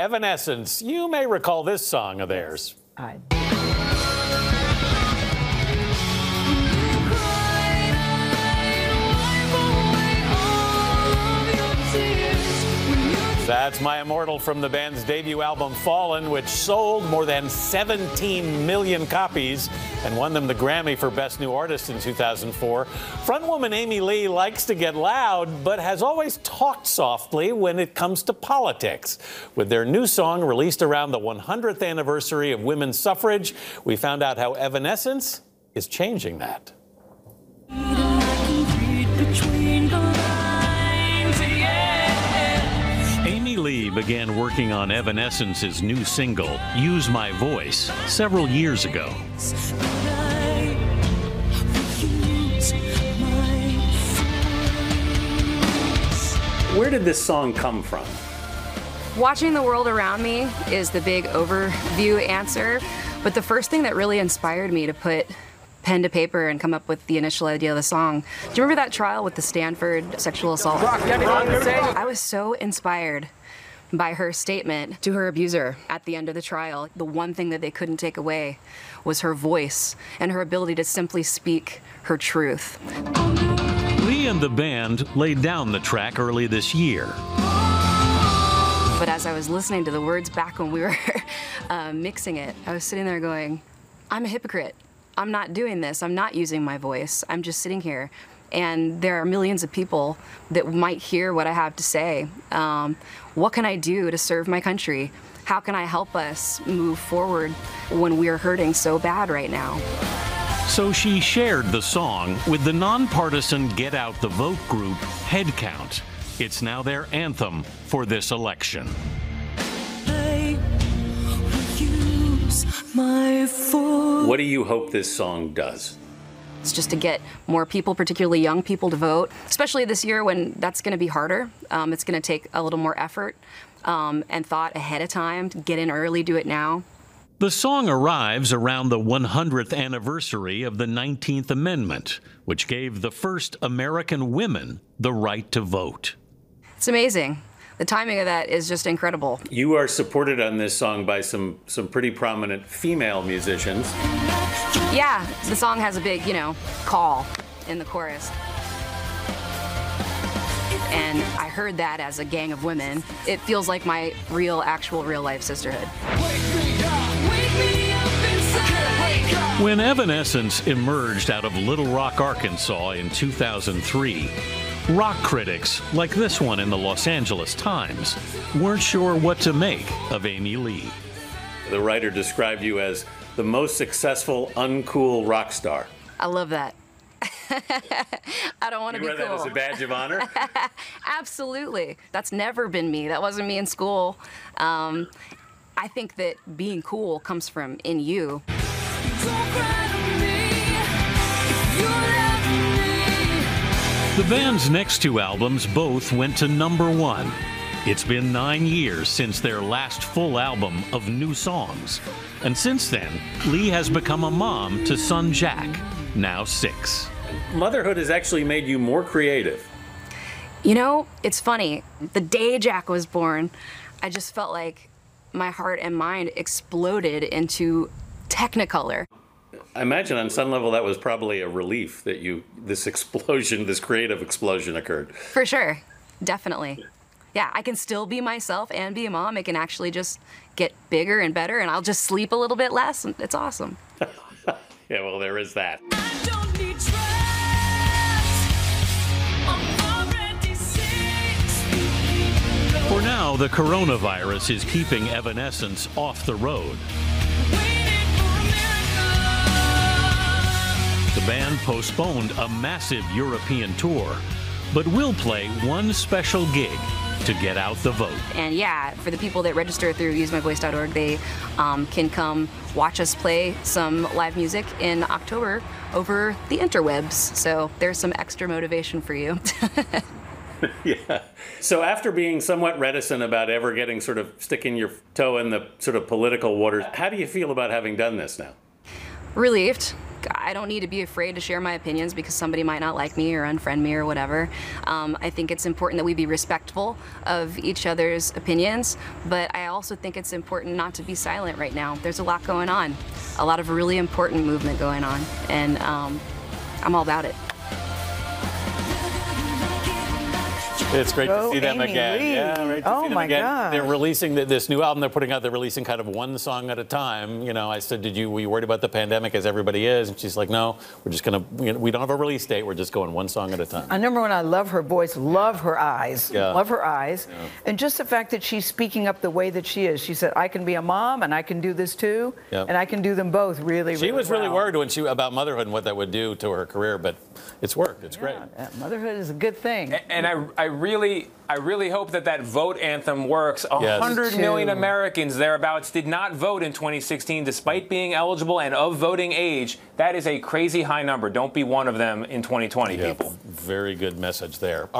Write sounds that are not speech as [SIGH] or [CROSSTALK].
Evanescence. You may recall this song of theirs. I That's My Immortal from the band's debut album Fallen, which sold more than 17 million copies and won them the Grammy for Best New Artist in 2004. Frontwoman Amy Lee likes to get loud, but has always talked softly when it comes to politics. With their new song released around the 100th anniversary of women's suffrage, we found out how Evanescence is changing that. Amy began working on Evanescence's new single, Use My Voice, several years ago. Where did this song come from? Watching the world around me is the big overview answer, but the first thing that really inspired me to put pen to paper and come up with the initial idea of the song. Do you remember that trial with the Stanford sexual assault? I was so inspired by her statement to her abuser at the end of the trial. The one thing that they couldn't take away was her voice and her ability to simply speak her truth. Lee and the band laid down the track early this year. But as I was listening to the words back when we were [LAUGHS] uh, mixing it, I was sitting there going, I'm a hypocrite. I'm not doing this. I'm not using my voice. I'm just sitting here. And there are millions of people that might hear what I have to say. Um, what can I do to serve my country? How can I help us move forward when we are hurting so bad right now? So she shared the song with the nonpartisan Get Out the Vote group Headcount. It's now their anthem for this election. What do you hope this song does? It's just to get more people, particularly young people, to vote, especially this year when that's going to be harder. Um, it's going to take a little more effort um, and thought ahead of time to get in early, do it now. The song arrives around the 100th anniversary of the 19th Amendment, which gave the first American women the right to vote. It's amazing. The timing of that is just incredible. You are supported on this song by some some pretty prominent female musicians. Yeah, the song has a big, you know, call in the chorus. And I heard that as a gang of women. It feels like my real, actual, real life sisterhood. When Evanescence emerged out of Little Rock, Arkansas in 2003, rock critics, like this one in the Los Angeles Times, weren't sure what to make of Amy Lee. The writer described you as the most successful uncool rock star. I love that. [LAUGHS] I don't want to You be wear cool. that as a badge of honor? [LAUGHS] Absolutely. That's never been me. That wasn't me in school. Um, I think that being cool comes from in you. The band's next two albums both went to number one. It's been nine years since their last full album of new songs. And since then, Lee has become a mom to son Jack, now six. Motherhood has actually made you more creative. You know, it's funny. The day Jack was born, I just felt like my heart and mind exploded into Technicolor. I imagine on some level that was probably a relief that you this explosion, this creative explosion occurred. For sure. Definitely. Yeah, I can still be myself and be a mom. It can actually just get bigger and better, and I'll just sleep a little bit less. and It's awesome. [LAUGHS] Yeah, well, there is that. For now, the coronavirus is keeping Evanescence off the road. The band postponed a massive European tour, but will play one special gig to get out the vote. And yeah, for the people that register through usemyvoice.org, they um, can come watch us play some live music in October over the interwebs. So there's some extra motivation for you. [LAUGHS] [LAUGHS] Yeah. So after being somewhat reticent about ever getting sort of sticking your toe in the sort of political waters, how do you feel about having done this now? Relieved. I don't need to be afraid to share my opinions because somebody might not like me or unfriend me or whatever. Um, I think it's important that we be respectful of each other's opinions, but I also think it's important not to be silent right now. There's a lot going on, a lot of really important movement going on, and um, I'm all about it. It's great Go to see them Amy again. Lee. Yeah, great to Oh see them my again. God. They're releasing the, this new album they're putting out. They're releasing kind of one song at a time. You know, I said, "Did you were you worried about the pandemic as everybody is?" And she's like, "No, we're just gonna. You know, we don't have a release date. We're just going one song at a time." I number one, I love her voice, love her eyes, Yeah. love her eyes, and just the fact that she's speaking up the way that she is. She said, "I can be a mom, and I can do this too, Yeah. and I can do them both really." Really. She was really well." worried when she about motherhood and what that would do to her career, but it's worked. It's great. Yeah, motherhood is a good thing. And I, I really, I really hope that that vote anthem works. A Yes. hundred million Americans thereabouts did not vote in 2016, despite being eligible and of voting age. That is a crazy high number. Don't be one of them in 2020, Yeah, people. very good message there.